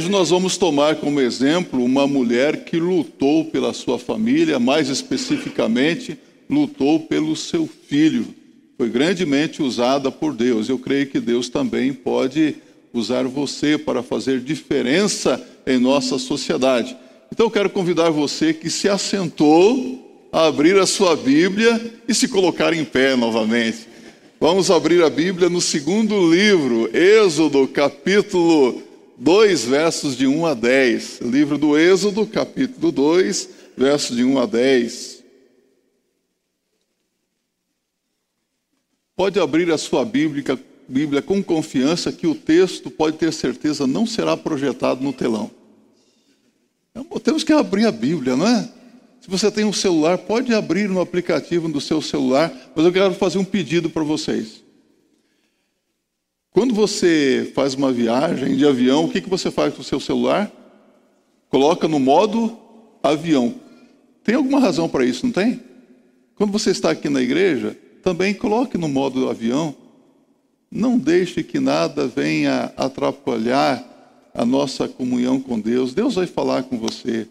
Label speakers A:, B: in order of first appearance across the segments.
A: Hoje nós vamos tomar como exemplo uma mulher que lutou pela sua família, mais especificamente, lutou pelo seu filho. Foi grandemente usada por Deus. Eu creio que Deus também pode usar você para fazer diferença em nossa sociedade. Então eu quero convidar você que se assentou a abrir a sua Bíblia e se colocar em pé novamente. Vamos abrir a Bíblia no segundo livro, Êxodo, capítulo 2, versos de 1 a 10. Livro do Êxodo, capítulo 2, versos de 1 a 10. Pode abrir a sua Bíblia, Bíblia com confiança que o texto, pode ter certeza, não será projetado no telão. Temos que abrir a Bíblia, não é? Se você tem um celular, pode abrir no aplicativo do seu celular, mas eu quero fazer um pedido para vocês. Quando você faz uma viagem de avião, o que, que você faz com o seu celular? Coloca no modo avião. Tem alguma razão para isso, não tem? Quando você está aqui na igreja, também coloque no modo avião. Não deixe que nada venha atrapalhar a nossa comunhão com Deus. Deus vai falar com você.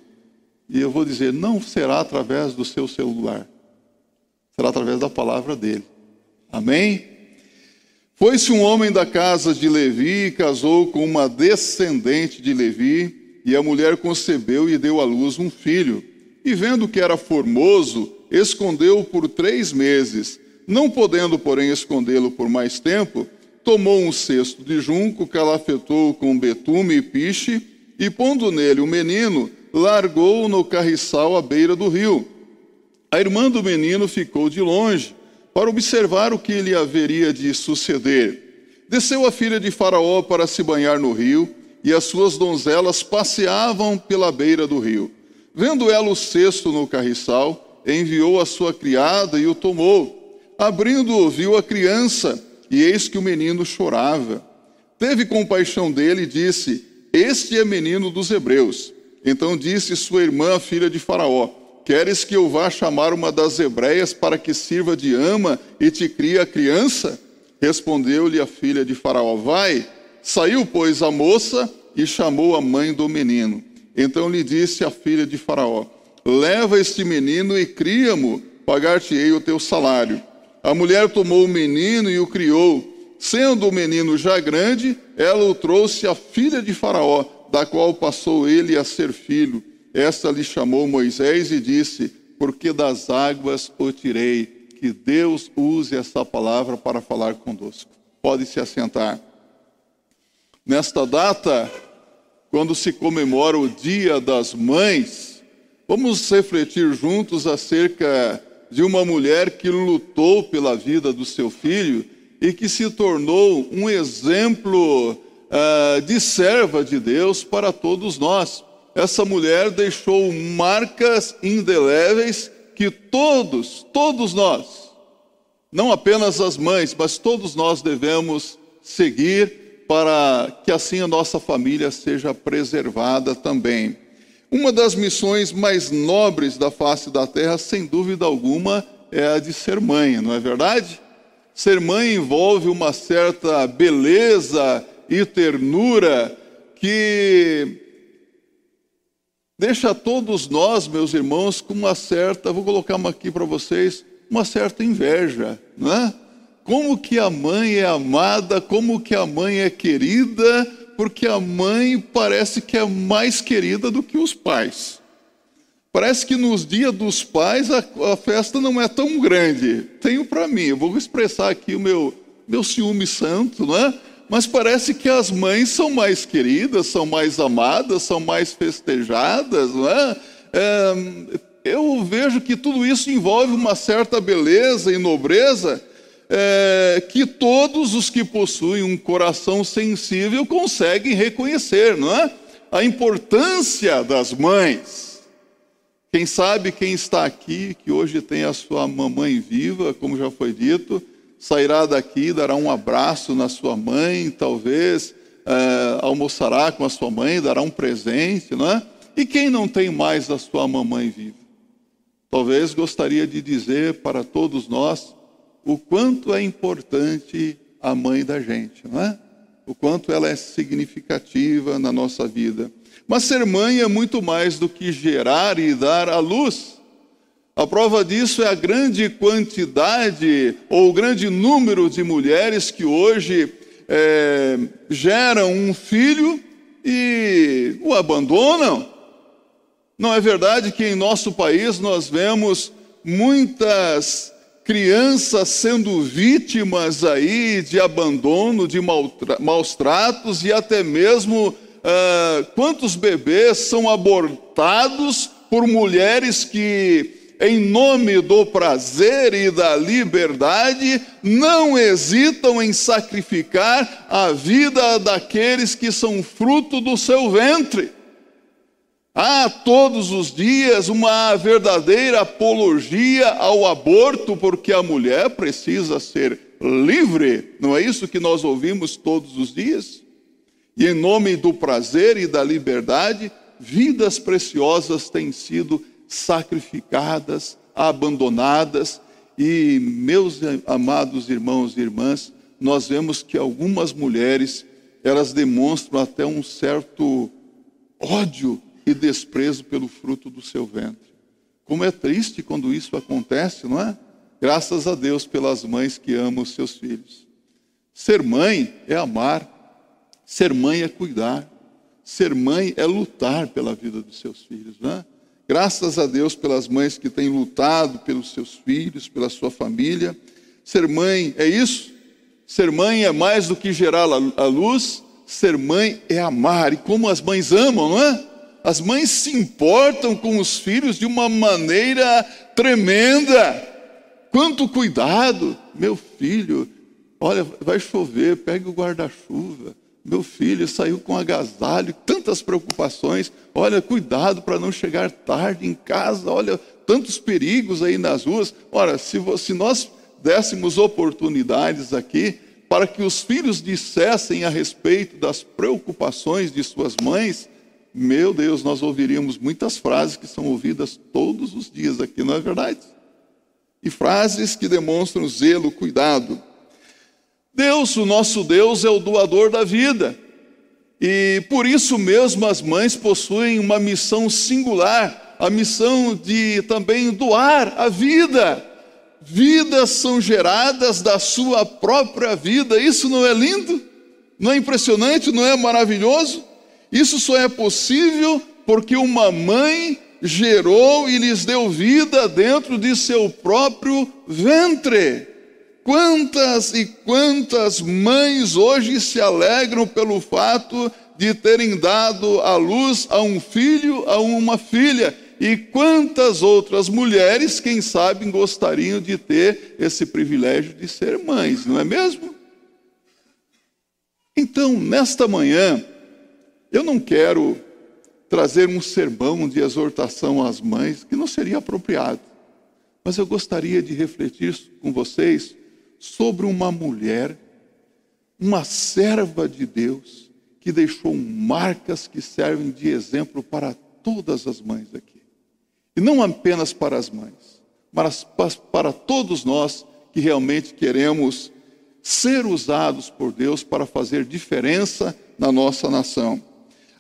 A: E eu vou dizer, não será através do seu celular. Será através da palavra dele. Amém? Foi-se um homem da casa de Levi e casou com uma descendente de Levi, e a mulher concebeu e deu à luz um filho. E vendo que era formoso, escondeu-o por três meses. Não podendo, porém, escondê-lo por mais tempo, tomou um cesto de junco, calafetou com betume e piche, e pondo nele o menino, largou-o no carriçal à beira do rio. A irmã do menino ficou de longe para observar o que lhe haveria de suceder. Desceu a filha de Faraó para se banhar no rio, e as suas donzelas passeavam pela beira do rio. Vendo ela o cesto no carriçal, enviou a sua criada e o tomou. Abrindo-o, viu a criança, e eis que o menino chorava. Teve compaixão dele e disse: Este é menino dos hebreus. Então disse sua irmã, filha de Faraó: Queres que eu vá chamar uma das hebreias para que sirva de ama e te crie a criança? Respondeu-lhe a filha de Faraó: Vai. Saiu, pois, a moça e chamou a mãe do menino. Então lhe disse a filha de Faraó: Leva este menino e cria-mo, pagar-te-ei o teu salário. A mulher tomou o menino e o criou. Sendo o menino já grande, ela o trouxe à filha de Faraó, da qual passou ele a ser filho. Esta lhe chamou Moisés e disse: Porque das águas o tirei. Que Deus use essa palavra para falar conosco. Pode se assentar. Nesta data, quando se comemora o Dia das Mães, vamos refletir juntos acerca de uma mulher que lutou pela vida do seu filho e que se tornou um exemplo uh, de serva de Deus para todos nós essa mulher deixou marcas indeléveis que todos, todos nós, não apenas as mães, mas todos nós devemos seguir para que assim a nossa família seja preservada também. Uma das missões mais nobres da face da terra, sem dúvida alguma, é a de ser mãe, não é verdade? Ser mãe envolve uma certa beleza e ternura que deixa todos nós, meus irmãos, com uma certa, vou colocar uma aqui para vocês, uma certa inveja, não é? Como que a mãe é amada, como que a mãe é querida, porque a mãe parece que é mais querida do que os pais. Parece que nos dias dos pais a, a festa não é tão grande. Tenho para mim, eu vou expressar aqui o meu, meu ciúme santo, não é? Mas parece que as mães são mais queridas, são mais amadas, são mais festejadas, não é? é eu vejo que tudo isso envolve uma certa beleza e nobreza é, que todos os que possuem um coração sensível conseguem reconhecer, não é? A importância das mães. Quem sabe quem está aqui, que hoje tem a sua mamãe viva, como já foi dito, sairá daqui, dará um abraço na sua mãe, talvez é, almoçará com a sua mãe, dará um presente, não é? E quem não tem mais a sua mamãe viva? Talvez gostaria de dizer para todos nós o quanto é importante a mãe da gente, não é? o quanto ela é significativa na nossa vida. Mas ser mãe é muito mais do que gerar e dar à luz. A prova disso é a grande quantidade ou o grande número de mulheres que hoje é, geram um filho e o abandonam. Não é verdade que em nosso país nós vemos muitas crianças sendo vítimas aí de abandono, de maus tratos e até mesmo uh, quantos bebês são abortados por mulheres que, em nome do prazer e da liberdade, não hesitam em sacrificar a vida daqueles que são fruto do seu ventre. Há todos os dias uma verdadeira apologia ao aborto, porque a mulher precisa ser livre, não é isso que nós ouvimos todos os dias? E em nome do prazer e da liberdade, vidas preciosas têm sido sacrificadas, abandonadas, e meus amados irmãos e irmãs, nós vemos que algumas mulheres, elas demonstram até um certo ódio e desprezo pelo fruto do seu ventre. Como é triste quando isso acontece, não é? Graças a Deus pelas mães que amam os seus filhos. Ser mãe é amar, ser mãe é cuidar, ser mãe é lutar pela vida dos seus filhos, não é? Graças a Deus pelas mães que têm lutado pelos seus filhos, pela sua família. Ser mãe é isso? Ser mãe é mais do que gerar a luz, ser mãe é amar. E como as mães amam, não é? As mães se importam com os filhos de uma maneira tremenda. Quanto cuidado, meu filho. Olha, vai chover, pegue o guarda-chuva. Meu filho saiu com agasalho, tantas preocupações. Olha, cuidado para não chegar tarde em casa. Olha, tantos perigos aí nas ruas. Ora, se, se nós dessemos oportunidades aqui para que os filhos dissessem a respeito das preocupações de suas mães, meu Deus, nós ouviríamos muitas frases que são ouvidas todos os dias aqui, não é verdade? E frases que demonstram zelo, cuidado. Deus, o nosso Deus, é o doador da vida. E por isso mesmo as mães possuem uma missão singular, a missão de também doar a vida. Vidas são geradas da sua própria vida. Isso não é lindo? Não é impressionante? Não é maravilhoso? Isso só é possível porque uma mãe gerou e lhes deu vida dentro de seu próprio ventre. Quantas e quantas mães hoje se alegram pelo fato de terem dado à luz a um filho, a uma filha, e quantas outras mulheres, quem sabe, gostariam de ter esse privilégio de ser mães, não é mesmo? Então, nesta manhã, eu não quero trazer um sermão de exortação às mães, que não seria apropriado, mas eu gostaria de refletir com vocês sobre uma mulher, uma serva de Deus, que deixou marcas que servem de exemplo para todas as mães aqui. E não apenas para as mães, mas para todos nós que realmente queremos ser usados por Deus para fazer diferença na nossa nação.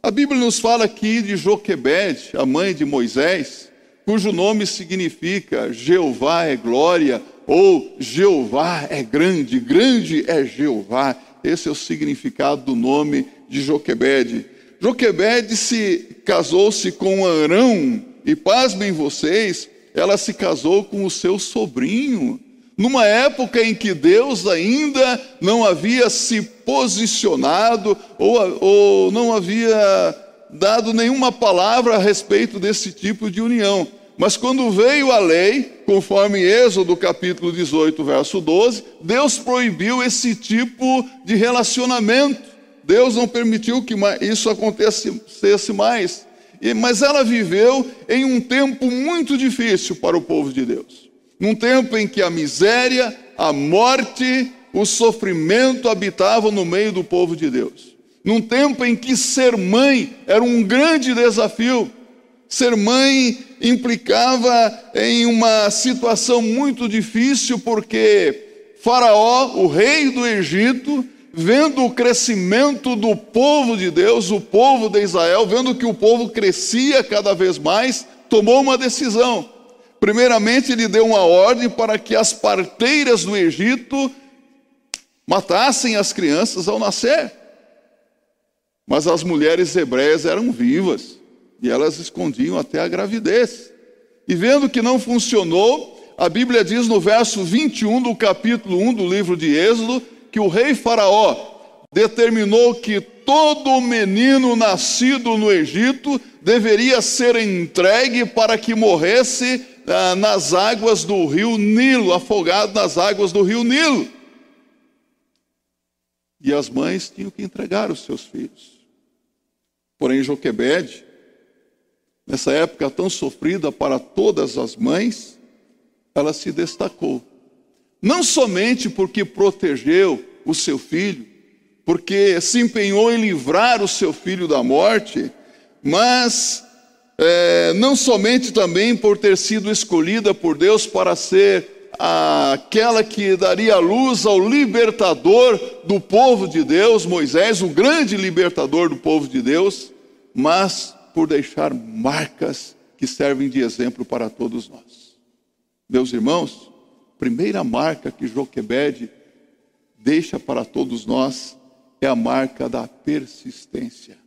A: A Bíblia nos fala aqui de Joquebede, a mãe de Moisés, cujo nome significa Jeová é glória ou Jeová é grande, grande é Jeová. Esse é o significado do nome de Joquebede. Joquebede se casou-se com Arão e pasmem vocês, ela se casou com o seu sobrinho numa época em que Deus ainda não havia se posicionado ou, ou não havia dado nenhuma palavra a respeito desse tipo de união. Mas quando veio a lei, conforme Êxodo capítulo 18, verso 12, Deus proibiu esse tipo de relacionamento. Deus não permitiu que isso acontecesse mais. Mas ela viveu em um tempo muito difícil para o povo de Deus num tempo em que a miséria, a morte, o sofrimento habitavam no meio do povo de Deus. Num tempo em que ser mãe era um grande desafio. Ser mãe implicava em uma situação muito difícil, porque Faraó, o rei do Egito, vendo o crescimento do povo de Deus, o povo de Israel, vendo que o povo crescia cada vez mais, tomou uma decisão. Primeiramente, ele deu uma ordem para que as parteiras do Egito matassem as crianças ao nascer. Mas as mulheres hebreias eram vivas e elas escondiam até a gravidez. E vendo que não funcionou, a Bíblia diz no verso 21 do capítulo 1 do livro de Êxodo que o rei Faraó determinou que todo menino nascido no Egito deveria ser entregue para que morresse ah, nas águas do rio Nilo, afogado nas águas do rio Nilo. E as mães tinham que entregar os seus filhos. Porém, Joquebede, nessa época tão sofrida para todas as mães, ela se destacou. Não somente porque protegeu o seu filho, porque se empenhou em livrar o seu filho da morte, mas é, não somente também por ter sido escolhida por Deus para ser aquela que daria luz ao libertador do povo de Deus, Moisés, o grande libertador do povo de Deus, mas por deixar marcas que servem de exemplo para todos nós. Meus irmãos, primeira marca que Joquebede deixa para todos nós é a marca da persistência.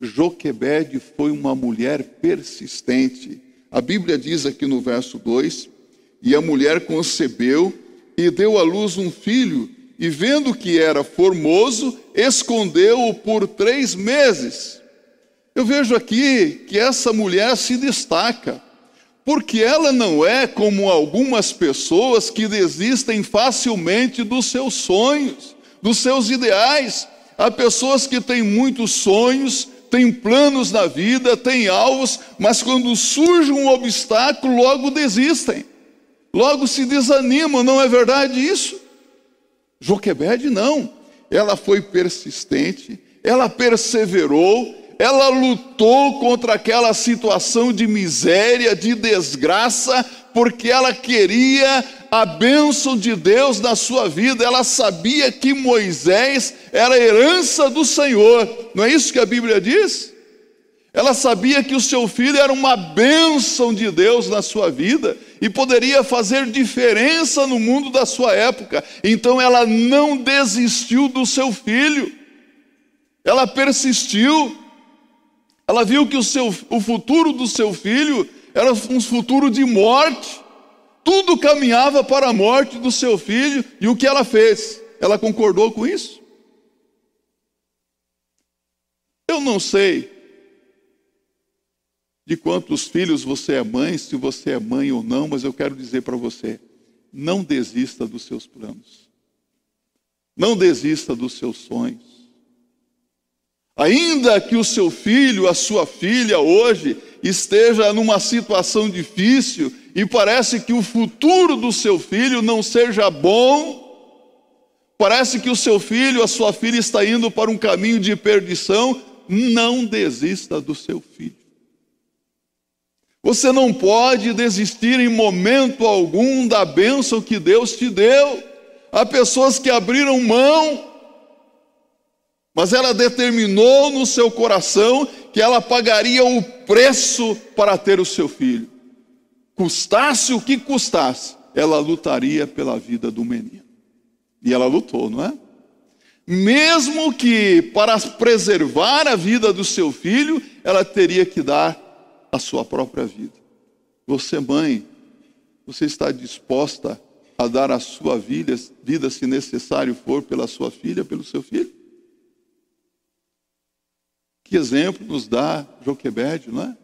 A: Joquebede foi uma mulher persistente. A Bíblia diz aqui no verso 2: E a mulher concebeu e deu à luz um filho, e vendo que era formoso, escondeu-o por três meses. Eu vejo aqui que essa mulher se destaca, porque ela não é como algumas pessoas que desistem facilmente dos seus sonhos, dos seus ideais. Há pessoas que têm muitos sonhos, têm planos na vida, têm alvos, mas quando surge um obstáculo, logo desistem, logo se desanimam, não é verdade isso? Joquebede não, ela foi persistente, ela perseverou, ela lutou contra aquela situação de miséria, de desgraça, porque ela queria a bênção de Deus na sua vida, ela sabia que Moisés era herança do Senhor, não é isso que a Bíblia diz? Ela sabia que o seu filho era uma bênção de Deus na sua vida e poderia fazer diferença no mundo da sua época, então ela não desistiu do seu filho, ela persistiu, ela viu que o, seu, o futuro do seu filho era um futuro de morte. Tudo caminhava para a morte do seu filho. E o que ela fez? Ela concordou com isso? Eu não sei de quantos filhos você é mãe, se você é mãe ou não, mas eu quero dizer para você: não desista dos seus planos. Não desista dos seus sonhos. Ainda que o seu filho, a sua filha hoje esteja numa situação difícil e parece que o futuro do seu filho não seja bom, parece que o seu filho, a sua filha está indo para um caminho de perdição, não desista do seu filho. Você não pode desistir em momento algum da bênção que Deus te deu. Há pessoas que abriram mão mas ela determinou no seu coração que ela pagaria o preço para ter o seu filho. Custasse o que custasse, ela lutaria pela vida do menino. E ela lutou, não é? Mesmo que para preservar a vida do seu filho, ela teria que dar a sua própria vida. Você, mãe, você está disposta a dar a sua vida, vida se necessário for, pela sua filha, pelo seu filho? Que exemplo nos dá Joquebede, não é?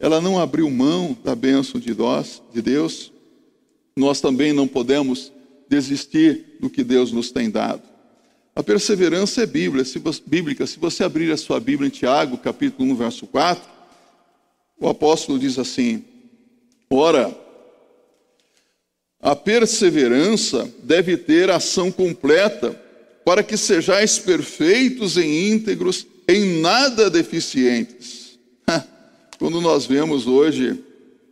A: Ela não abriu mão da bênção de nós, de Deus. Nós também não podemos desistir do que Deus nos tem dado. A perseverança é bíblica. Se você, bíblica. Se você abrir a sua Bíblia em Tiago, capítulo 1, verso 4, o apóstolo diz assim: Ora, a perseverança deve ter ação completa, para que sejais perfeitos e íntegros, em nada deficientes. Quando nós vemos hoje,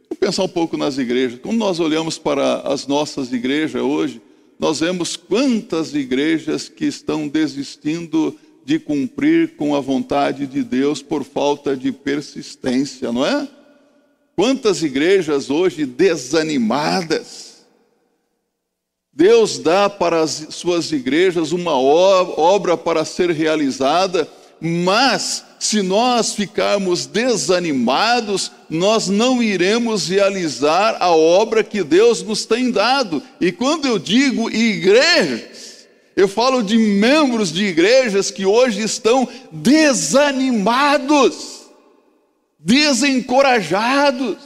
A: vou pensar um pouco nas igrejas, quando nós olhamos para as nossas igrejas hoje, nós vemos quantas igrejas que estão desistindo de cumprir com a vontade de Deus por falta de persistência, não é? Quantas igrejas hoje desanimadas. Deus dá para as suas igrejas uma obra para ser realizada, mas se nós ficarmos desanimados, nós não iremos realizar a obra que Deus nos tem dado. E quando eu digo igrejas, eu falo de membros de igrejas que hoje estão desanimados desencorajados.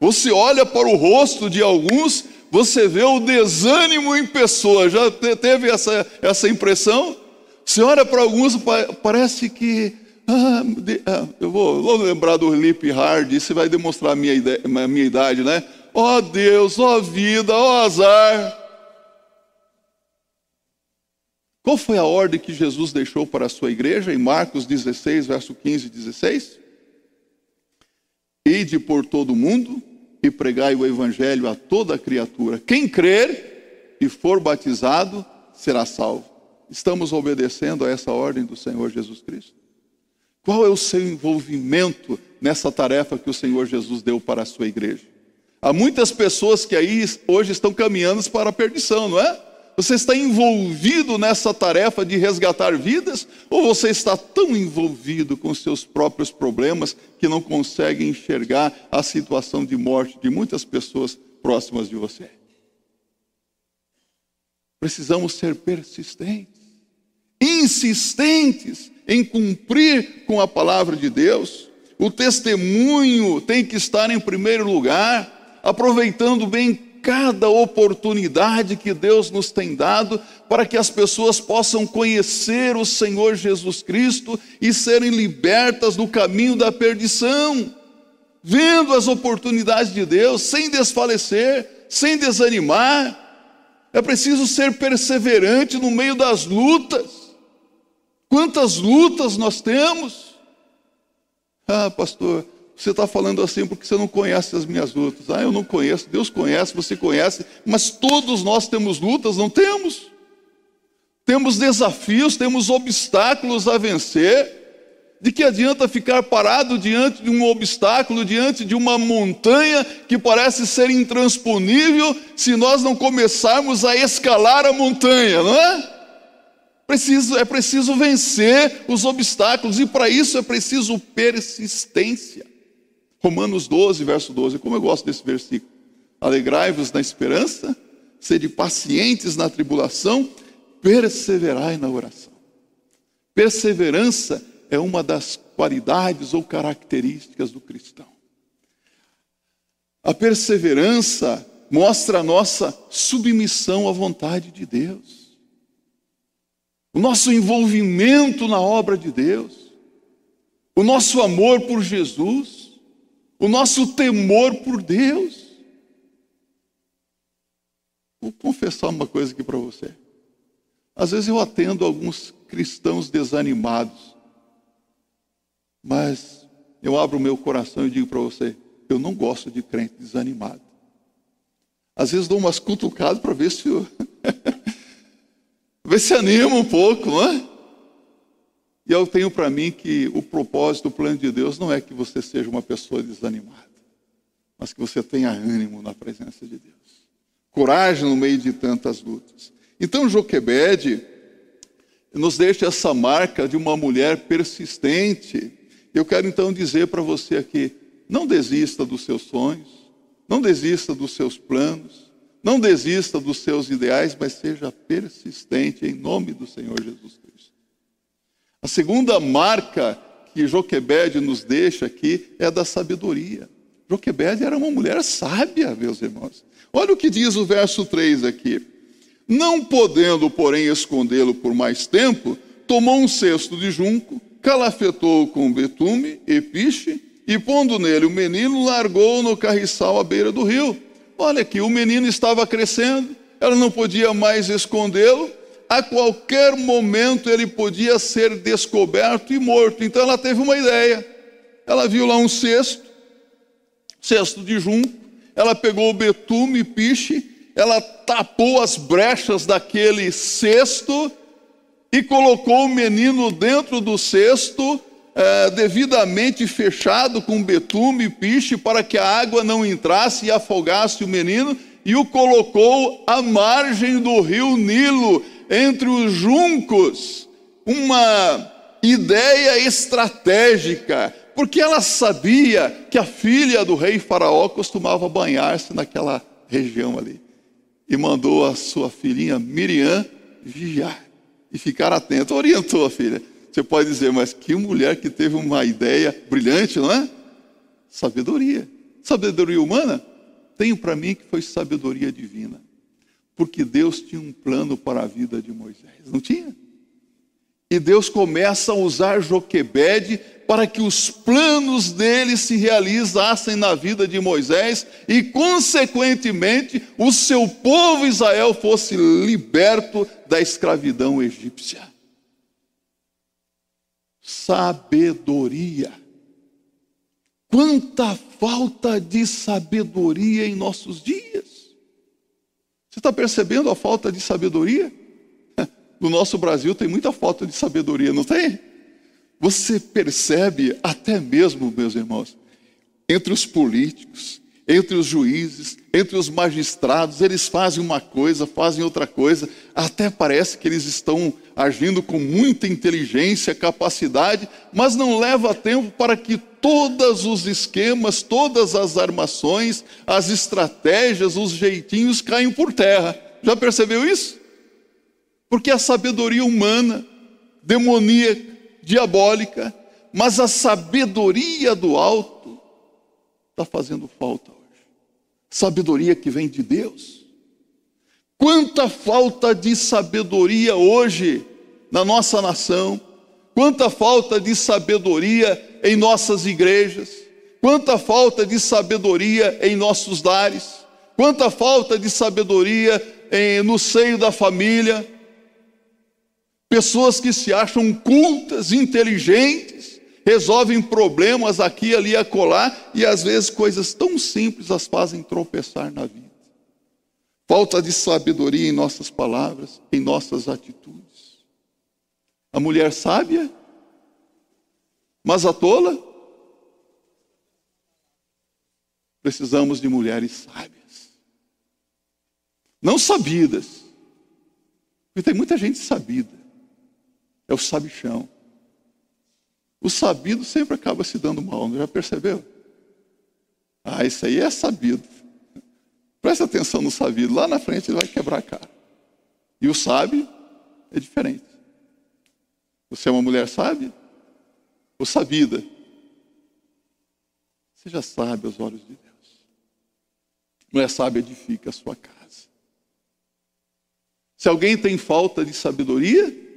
A: Você olha para o rosto de alguns, você vê o desânimo em pessoa. Já teve essa, essa impressão? Você olha para alguns, parece que. Ah, ah, eu vou, lembrar do Lip Hard, isso vai demonstrar a minha, ideia, a minha idade, né? Ó oh Deus, ó oh vida, ó oh azar. Qual foi a ordem que Jesus deixou para a sua igreja em Marcos 16, verso 15 e 16? Ide por todo o mundo e pregai o evangelho a toda criatura. Quem crer e for batizado será salvo. Estamos obedecendo a essa ordem do Senhor Jesus Cristo? Qual é o seu envolvimento nessa tarefa que o Senhor Jesus deu para a sua igreja? Há muitas pessoas que aí hoje estão caminhando para a perdição, não é? Você está envolvido nessa tarefa de resgatar vidas? Ou você está tão envolvido com seus próprios problemas que não consegue enxergar a situação de morte de muitas pessoas próximas de você? Precisamos ser persistentes, insistentes em cumprir com a palavra de Deus. O testemunho tem que estar em primeiro lugar, aproveitando bem cada oportunidade que Deus nos tem dado para que as pessoas possam conhecer o Senhor Jesus Cristo e serem libertas do caminho da perdição, vendo as oportunidades de Deus, sem desfalecer, sem desanimar. É preciso ser perseverante no meio das lutas. Quantas lutas nós temos? Ah, pastor, você está falando assim porque você não conhece as minhas lutas. Ah, eu não conheço. Deus conhece, você conhece. Mas todos nós temos lutas, não temos? Temos desafios, temos obstáculos a vencer. De que adianta ficar parado diante de um obstáculo, diante de uma montanha que parece ser intransponível, se nós não começarmos a escalar a montanha, não é? Preciso, é preciso vencer os obstáculos e para isso é preciso persistência. Romanos 12, verso 12. Como eu gosto desse versículo. Alegrai-vos na esperança, sede pacientes na tribulação, perseverai na oração. Perseverança é uma das qualidades ou características do cristão. A perseverança mostra a nossa submissão à vontade de Deus, o nosso envolvimento na obra de Deus, o nosso amor por Jesus o nosso temor por Deus. Vou confessar uma coisa aqui para você. Às vezes eu atendo alguns cristãos desanimados, mas eu abro o meu coração e digo para você: eu não gosto de crente desanimado. Às vezes dou umas cutucadas para ver se eu... ver se anima um pouco, não é? E eu tenho para mim que o propósito, o plano de Deus não é que você seja uma pessoa desanimada, mas que você tenha ânimo na presença de Deus. Coragem no meio de tantas lutas. Então Joquebede nos deixa essa marca de uma mulher persistente. Eu quero então dizer para você aqui, não desista dos seus sonhos, não desista dos seus planos, não desista dos seus ideais, mas seja persistente em nome do Senhor Jesus Cristo. A segunda marca que Joquebede nos deixa aqui é da sabedoria. Joquebede era uma mulher sábia, meus irmãos. Olha o que diz o verso 3 aqui. Não podendo, porém, escondê-lo por mais tempo, tomou um cesto de junco, calafetou com betume e piche, e pondo nele o menino, largou no carriçal à beira do rio. Olha aqui, o menino estava crescendo, ela não podia mais escondê-lo, a qualquer momento ele podia ser descoberto e morto. Então ela teve uma ideia. Ela viu lá um cesto, cesto de junco, ela pegou o betume, piche, ela tapou as brechas daquele cesto e colocou o menino dentro do cesto, é, devidamente fechado com betume e piche, para que a água não entrasse e afogasse o menino, e o colocou à margem do rio Nilo, entre os juncos. Uma ideia estratégica, porque ela sabia que a filha do rei Faraó costumava banhar-se naquela região ali. E mandou a sua filhinha Miriam vigiar e ficar atenta. Orientou a filha. Você pode dizer, mas que mulher que teve uma ideia brilhante, não é? Sabedoria. Sabedoria humana? Tenho para mim que foi sabedoria divina. Porque Deus tinha um plano para a vida de Moisés. Não tinha? E Deus começa a usar Joquebede para que os planos dele se realizassem na vida de Moisés e, consequentemente, o seu povo Israel fosse liberto da escravidão egípcia. Sabedoria. Quanta falta de sabedoria em nossos dias. Você está percebendo a falta de sabedoria? no nosso Brasil tem muita falta de sabedoria, não tem? Você percebe até mesmo, meus irmãos, entre os políticos, entre os juízes, entre os magistrados, eles fazem uma coisa, fazem outra coisa, até parece que eles estão agindo com muita inteligência, capacidade, mas não leva tempo para que todos os esquemas, todas as armações, as estratégias, os jeitinhos caiam por terra. Já percebeu isso? Porque a sabedoria humana, demoníaca, diabólica, mas a sabedoria do alto está fazendo falta. Sabedoria que vem de Deus. Quanta falta de sabedoria hoje na nossa nação, quanta falta de sabedoria em nossas igrejas, quanta falta de sabedoria em nossos lares, quanta falta de sabedoria em, no seio da família. Pessoas que se acham cultas, inteligentes, resolvem problemas aqui, ali, acolá, e às vezes coisas tão simples as fazem tropeçar na vida. Falta de sabedoria em nossas palavras, em nossas atitudes. A mulher sábia, mas a tola, precisamos de mulheres sábias. Não sabidas, porque tem muita gente sabida é o sabichão. O sabido sempre acaba se dando mal, não já percebeu? Ah, isso aí é sabido. Presta atenção no sabido, lá na frente ele vai quebrar a cara. E o sábio é diferente. Você é uma mulher sábia ou sabida? Seja sábia aos olhos de Deus. Mulher sábia edifica a sua casa. Se alguém tem falta de sabedoria,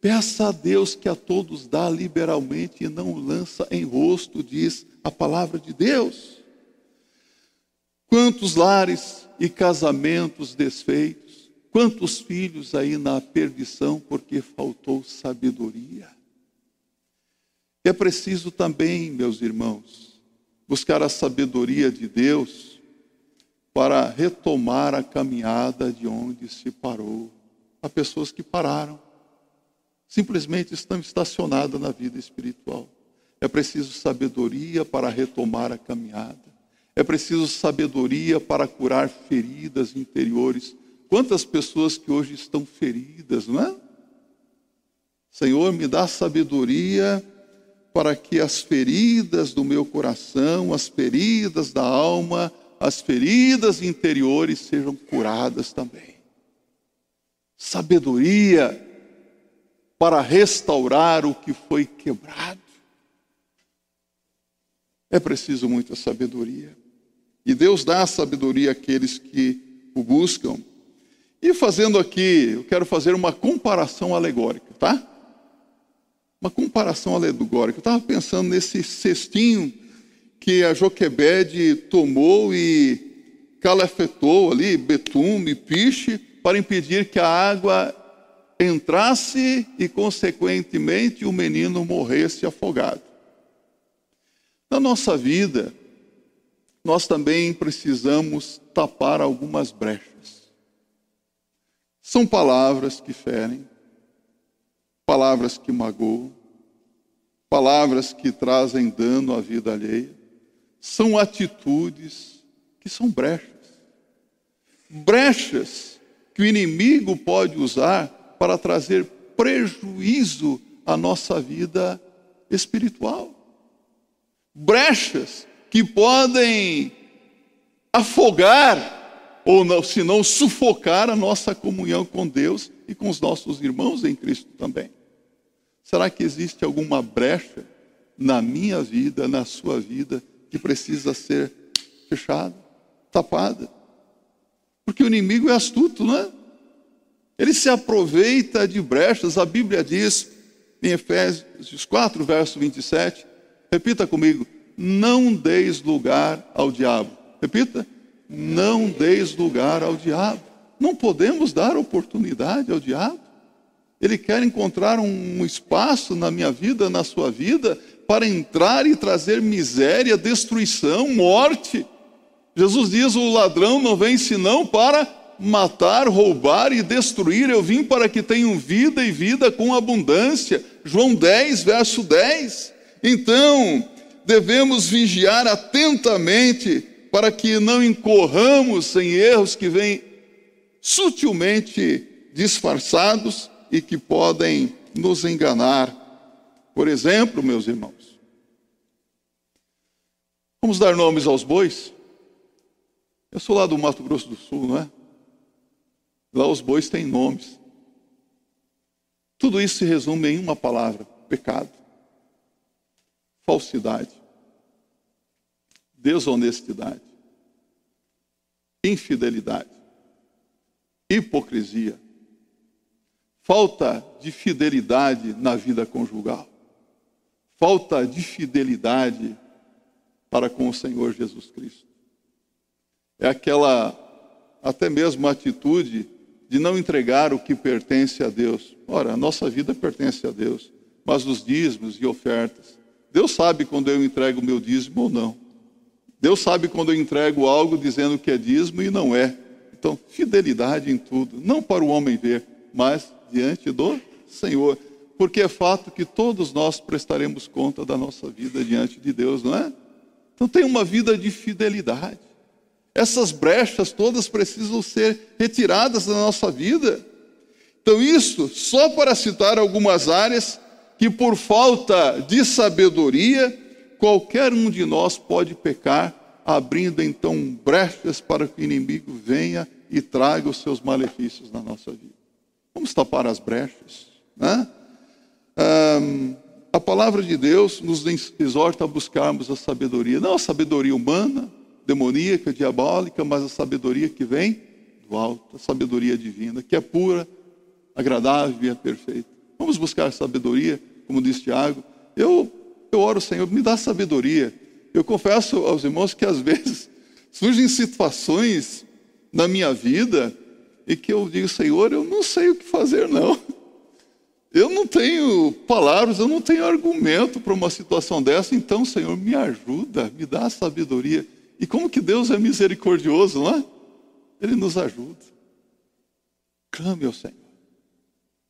A: Peça a Deus que a todos dá liberalmente e não lança em rosto, diz a palavra de Deus. Quantos lares e casamentos desfeitos, quantos filhos aí na perdição porque faltou sabedoria. É preciso também, meus irmãos, buscar a sabedoria de Deus para retomar a caminhada de onde se parou. Há pessoas que pararam simplesmente estão estacionadas na vida espiritual. É preciso sabedoria para retomar a caminhada. É preciso sabedoria para curar feridas interiores. Quantas pessoas que hoje estão feridas, não é? Senhor, me dá sabedoria para que as feridas do meu coração, as feridas da alma, as feridas interiores sejam curadas também. Sabedoria para restaurar o que foi quebrado. É preciso muita sabedoria. E Deus dá sabedoria àqueles que o buscam. E fazendo aqui, eu quero fazer uma comparação alegórica, tá? Uma comparação alegórica. Eu estava pensando nesse cestinho que a Joquebede tomou e calafetou ali, betume, piche, para impedir que a água entrasse e, consequentemente, o menino morresse afogado. Na nossa vida, nós também precisamos tapar algumas brechas. São palavras que ferem, palavras que magoam, palavras que trazem dano à vida alheia, são atitudes que são brechas. Brechas que o inimigo pode usar para trazer prejuízo à nossa vida espiritual. Brechas que podem afogar, ou não, se não sufocar a nossa comunhão com Deus e com os nossos irmãos em Cristo também. Será que existe alguma brecha na minha vida, na sua vida, que precisa ser fechada, tapada? Porque o inimigo é astuto, não é? Ele se aproveita de brechas. A Bíblia diz em Efésios 4, verso 27, repita comigo: não deis lugar ao diabo. Repita: não deis lugar ao diabo. Não podemos dar oportunidade ao diabo. Ele quer encontrar um espaço na minha vida, na sua vida, para entrar e trazer miséria, destruição, morte. Jesus diz: o ladrão não vem senão para matar, roubar e destruir. Eu vim para que tenham vida e vida com abundância. João 10, verso 10. Então, devemos vigiar atentamente para que não incorramos em erros que vêm sutilmente disfarçados e que podem nos enganar. Por exemplo, meus irmãos, vamos dar nomes aos bois? Eu sou lá do Mato Grosso do Sul, não é? Lá os bois têm nomes. Tudo isso se resume em uma palavra: pecado, falsidade, desonestidade, infidelidade, hipocrisia, falta de fidelidade na vida conjugal, falta de fidelidade para com o Senhor Jesus Cristo. É aquela, até mesmo atitude de não entregar o que pertence a Deus. Ora, a nossa vida pertence a Deus, mas os dízimos e ofertas. Deus sabe quando eu entrego o meu dízimo ou não. Deus sabe quando eu entrego algo dizendo que é dízimo e não é. Então, fidelidade em tudo, não para o homem ver, mas diante do Senhor. Porque é fato que todos nós prestaremos conta da nossa vida diante de Deus, não é? Então, tem uma vida de fidelidade. Essas brechas todas precisam ser retiradas da nossa vida. Então, isso só para citar algumas áreas que, por falta de sabedoria, qualquer um de nós pode pecar, abrindo então brechas para que o inimigo venha e traga os seus malefícios na nossa vida. Vamos tapar as brechas. Né? Um, a palavra de Deus nos exorta a buscarmos a sabedoria, não a sabedoria humana, demoníaca, diabólica, mas a sabedoria que vem do alto, a sabedoria divina, que é pura, agradável e é perfeita. Vamos buscar sabedoria, como diz Tiago. Eu, eu oro, Senhor, me dá sabedoria. Eu confesso aos irmãos que às vezes surgem situações na minha vida e que eu digo, Senhor, eu não sei o que fazer, não. Eu não tenho palavras, eu não tenho argumento para uma situação dessa, então, Senhor, me ajuda, me dá sabedoria. E como que Deus é misericordioso, não é? Ele nos ajuda. Clame ao Senhor.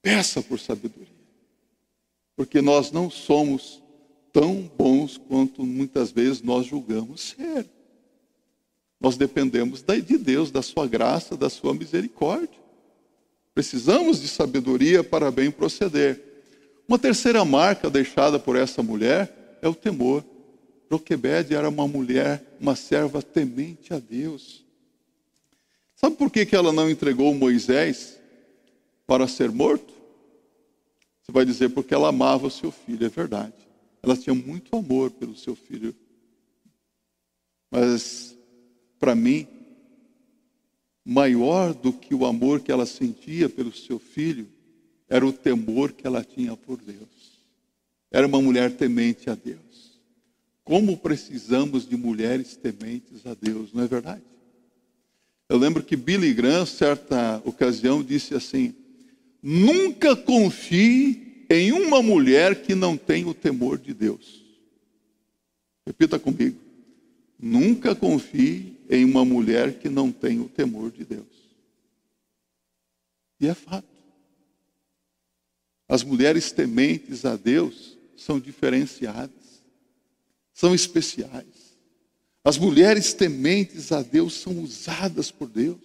A: Peça por sabedoria. Porque nós não somos tão bons quanto muitas vezes nós julgamos ser. Nós dependemos de Deus, da sua graça, da sua misericórdia. Precisamos de sabedoria para bem proceder. Uma terceira marca deixada por essa mulher é o temor. Joquebede era uma mulher, uma serva temente a Deus. Sabe por que, que ela não entregou Moisés para ser morto? Você vai dizer, porque ela amava o seu filho, é verdade. Ela tinha muito amor pelo seu filho. Mas, para mim, maior do que o amor que ela sentia pelo seu filho, era o temor que ela tinha por Deus. Era uma mulher temente a Deus. Como precisamos de mulheres tementes a Deus, não é verdade? Eu lembro que Billy Graham, certa ocasião, disse assim: Nunca confie em uma mulher que não tem o temor de Deus. Repita comigo. Nunca confie em uma mulher que não tem o temor de Deus. E é fato. As mulheres tementes a Deus são diferenciadas, são especiais. As mulheres tementes a Deus são usadas por Deus.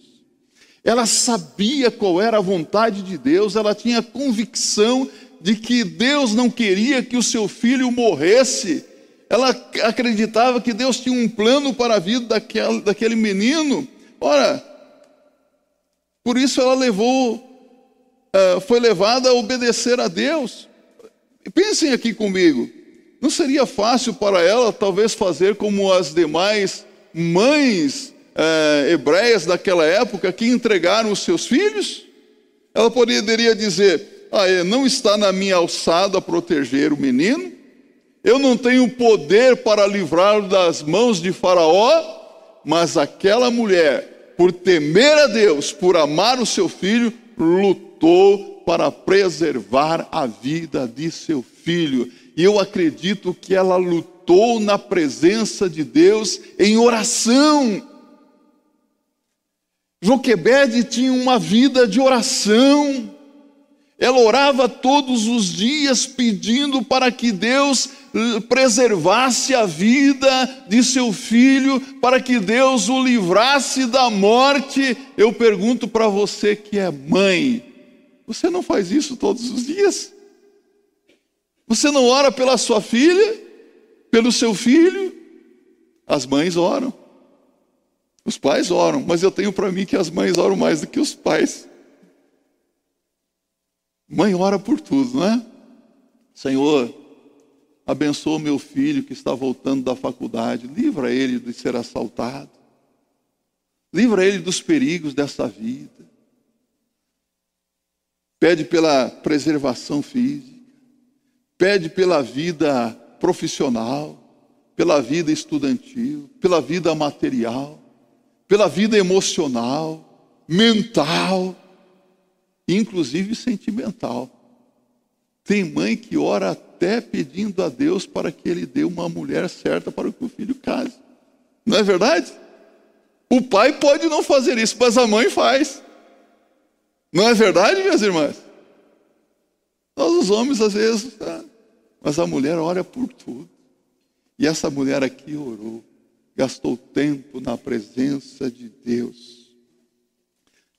A: Ela sabia qual era a vontade de Deus, ela tinha convicção de que Deus não queria que o seu filho morresse. Ela acreditava que Deus tinha um plano para a vida daquele, daquele menino. Ora, por isso ela levou, eh, foi levada a obedecer a Deus. Pensem aqui comigo. Não seria fácil para ela, talvez, fazer como as demais mães é, hebreias daquela época que entregaram os seus filhos? Ela poderia dizer: ah, não está na minha alçada proteger o menino, eu não tenho poder para livrá-lo das mãos de Faraó, mas aquela mulher, por temer a Deus, por amar o seu filho, lutou para preservar a vida de seu filho. Eu acredito que ela lutou na presença de Deus em oração. Joquebede tinha uma vida de oração. Ela orava todos os dias pedindo para que Deus eh, preservasse a vida de seu filho, para que Deus o livrasse da morte. Eu pergunto para você que é mãe, você não faz isso todos os dias? Você não ora pela sua filha, pelo seu filho? As mães oram. Os pais oram, mas eu tenho para mim que as mães oram mais do que os pais. Mãe ora por tudo, não é? Senhor, abençoa meu filho que está voltando da faculdade, livra ele de ser assaltado, livra ele dos perigos dessa vida. Pede pela preservação física, pede pela vida profissional, pela vida estudantil, pela vida material pela vida emocional, mental, inclusive sentimental. Tem mãe que ora até pedindo a Deus para que ele dê uma mulher certa para que o filho case. Não é verdade? O pai pode não fazer isso, mas a mãe faz. Não é verdade, minhas irmãs? Nós, os homens, às vezes, tá? Mas a mulher ora por tudo. E essa mulher aqui orou gastou tempo na presença de Deus.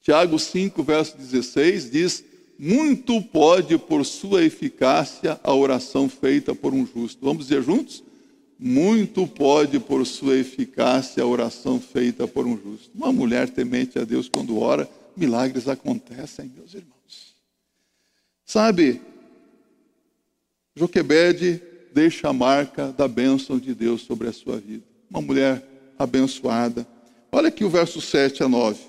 A: Tiago 5, verso 16 diz: Muito pode por sua eficácia a oração feita por um justo. Vamos dizer juntos? Muito pode por sua eficácia a oração feita por um justo. Uma mulher temente a Deus quando ora, milagres acontecem, meus irmãos. Sabe, Joquebede deixa a marca da bênção de Deus sobre a sua vida uma mulher abençoada. Olha aqui o verso 7 a 9.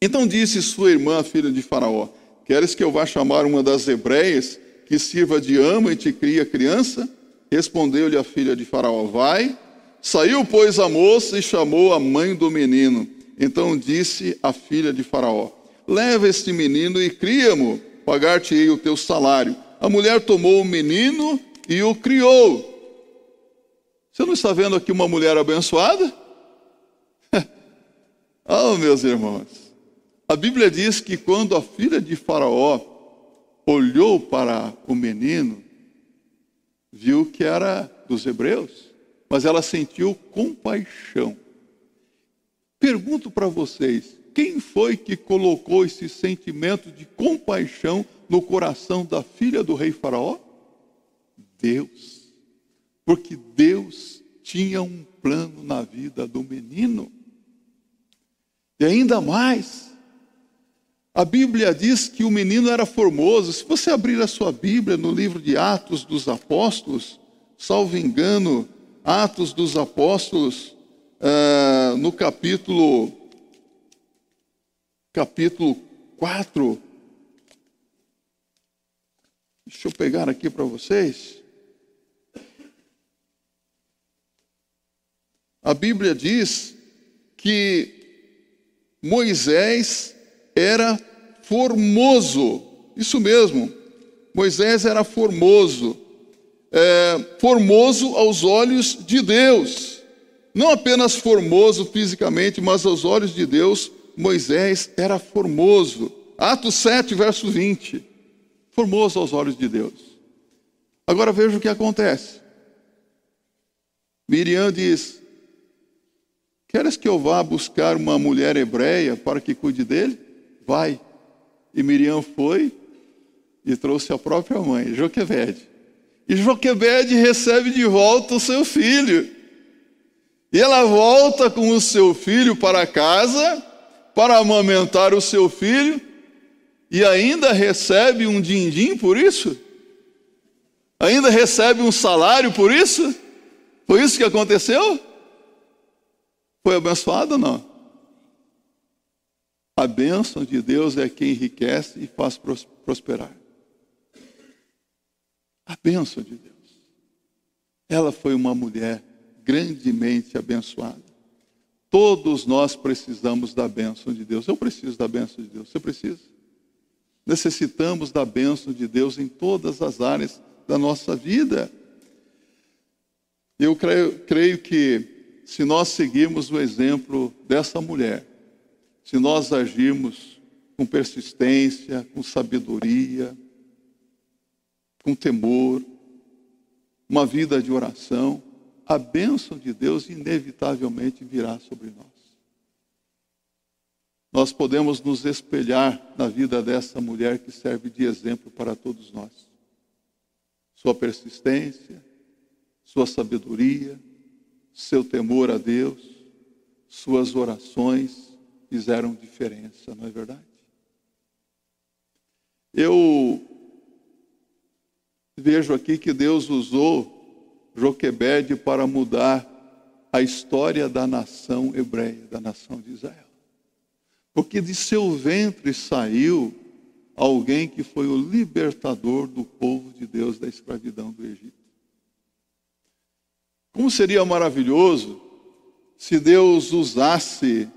A: Então disse sua irmã, filha de Faraó: Queres que eu vá chamar uma das hebreias que sirva de ama e te cria criança? Respondeu-lhe a filha de Faraó: Vai. Saiu, pois, a moça e chamou a mãe do menino. Então disse a filha de Faraó: Leva este menino e cria-mo, pagar-te-ei o teu salário. A mulher tomou o menino e o criou. Você não está vendo aqui uma mulher abençoada? oh, meus irmãos. A Bíblia diz que quando a filha de Faraó olhou para o menino, viu que era dos hebreus, mas ela sentiu compaixão. Pergunto para vocês: quem foi que colocou esse sentimento de compaixão no coração da filha do rei Faraó? Deus porque Deus tinha um plano na vida do menino. E ainda mais, a Bíblia diz que o menino era formoso. Se você abrir a sua Bíblia no livro de Atos dos Apóstolos, salvo engano, Atos dos Apóstolos, uh, no capítulo, capítulo 4. Deixa eu pegar aqui para vocês. A Bíblia diz que Moisés era formoso, isso mesmo, Moisés era formoso, é, formoso aos olhos de Deus. Não apenas formoso fisicamente, mas aos olhos de Deus, Moisés era formoso. Atos 7, verso 20. Formoso aos olhos de Deus. Agora veja o que acontece. Miriam diz: Queres que eu vá buscar uma mulher hebreia para que cuide dele? Vai. E Miriam foi e trouxe a própria mãe, Joquebede. E Joquebede recebe de volta o seu filho. E ela volta com o seu filho para casa para amamentar o seu filho e ainda recebe um din-din por isso? Ainda recebe um salário por isso? Foi isso que aconteceu? Foi abençoado ou não? A bênção de Deus é quem enriquece e faz prosperar. A bênção de Deus. Ela foi uma mulher grandemente abençoada. Todos nós precisamos da bênção de Deus. Eu preciso da bênção de Deus. Você precisa? Necessitamos da bênção de Deus em todas as áreas da nossa vida. Eu creio, creio que se nós seguirmos o exemplo dessa mulher, se nós agirmos com persistência, com sabedoria, com temor, uma vida de oração, a bênção de Deus inevitavelmente virá sobre nós. Nós podemos nos espelhar na vida dessa mulher que serve de exemplo para todos nós. Sua persistência, sua sabedoria, seu temor a Deus, suas orações fizeram diferença, não é verdade? Eu vejo aqui que Deus usou Joquebede para mudar a história da nação hebreia, da nação de Israel. Porque de seu ventre saiu alguém que foi o libertador do povo de Deus da escravidão do Egito. Como seria maravilhoso se Deus usasse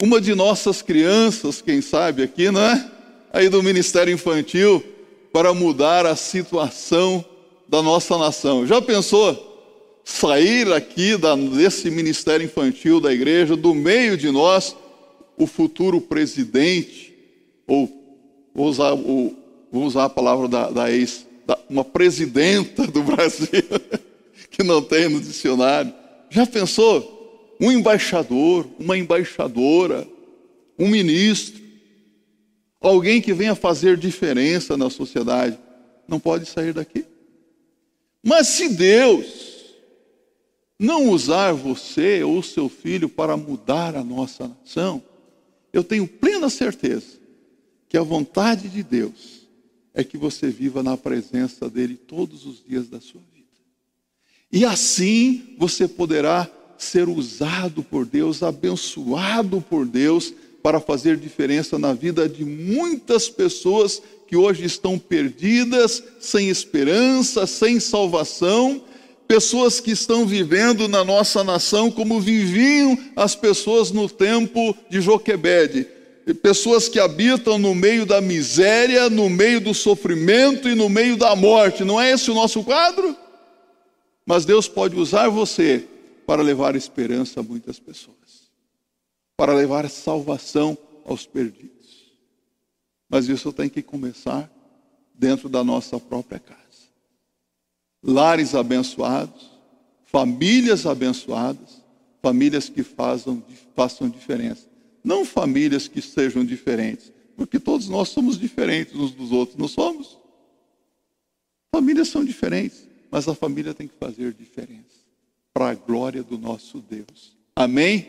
A: uma de nossas crianças, quem sabe aqui, não é? Aí do ministério infantil, para mudar a situação da nossa nação. Já pensou sair aqui da, desse ministério infantil da igreja, do meio de nós, o futuro presidente, ou vou usar, o, vou usar a palavra da, da ex, da, uma presidenta do Brasil. que não tem no dicionário. Já pensou? Um embaixador, uma embaixadora, um ministro, alguém que venha fazer diferença na sociedade, não pode sair daqui. Mas se Deus não usar você ou seu filho para mudar a nossa nação, eu tenho plena certeza que a vontade de Deus é que você viva na presença dele todos os dias da sua vida. E assim você poderá ser usado por Deus, abençoado por Deus, para fazer diferença na vida de muitas pessoas que hoje estão perdidas, sem esperança, sem salvação, pessoas que estão vivendo na nossa nação como viviam as pessoas no tempo de Joquebede, pessoas que habitam no meio da miséria, no meio do sofrimento e no meio da morte. Não é esse o nosso quadro? Mas Deus pode usar você para levar esperança a muitas pessoas, para levar salvação aos perdidos. Mas isso tem que começar dentro da nossa própria casa. Lares abençoados, famílias abençoadas, famílias que façam, façam diferença. Não famílias que sejam diferentes, porque todos nós somos diferentes uns dos outros, não somos? Famílias são diferentes mas a família tem que fazer diferença para a glória do nosso Deus. Amém?